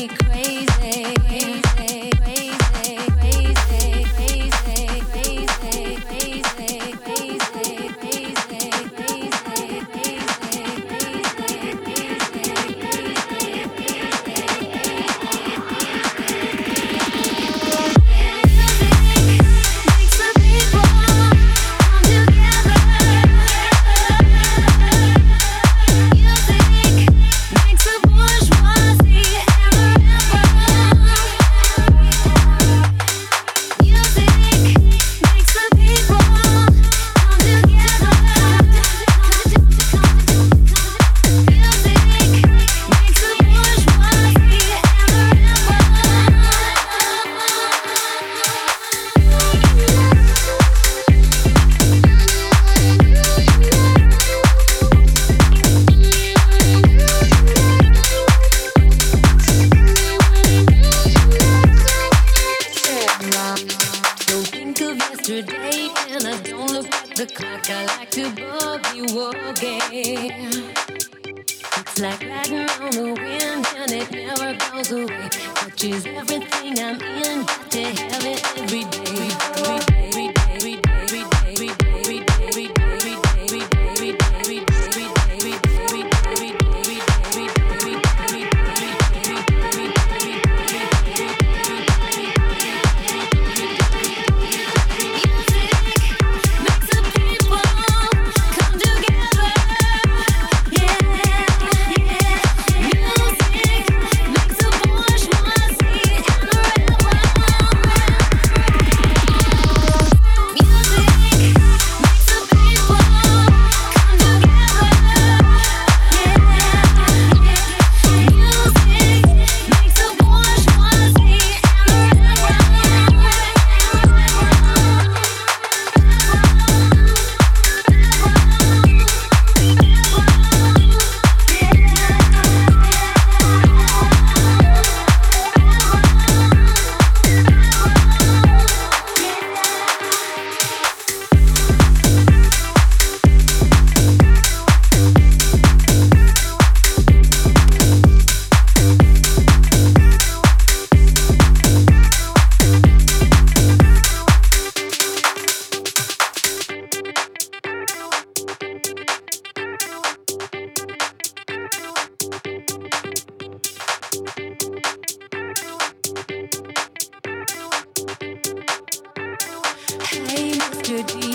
me crazy. Like the clock, I like to bug boogie woogie. It's like riding on the wind and it never goes away. Touches everything I'm in, got to have it every day. could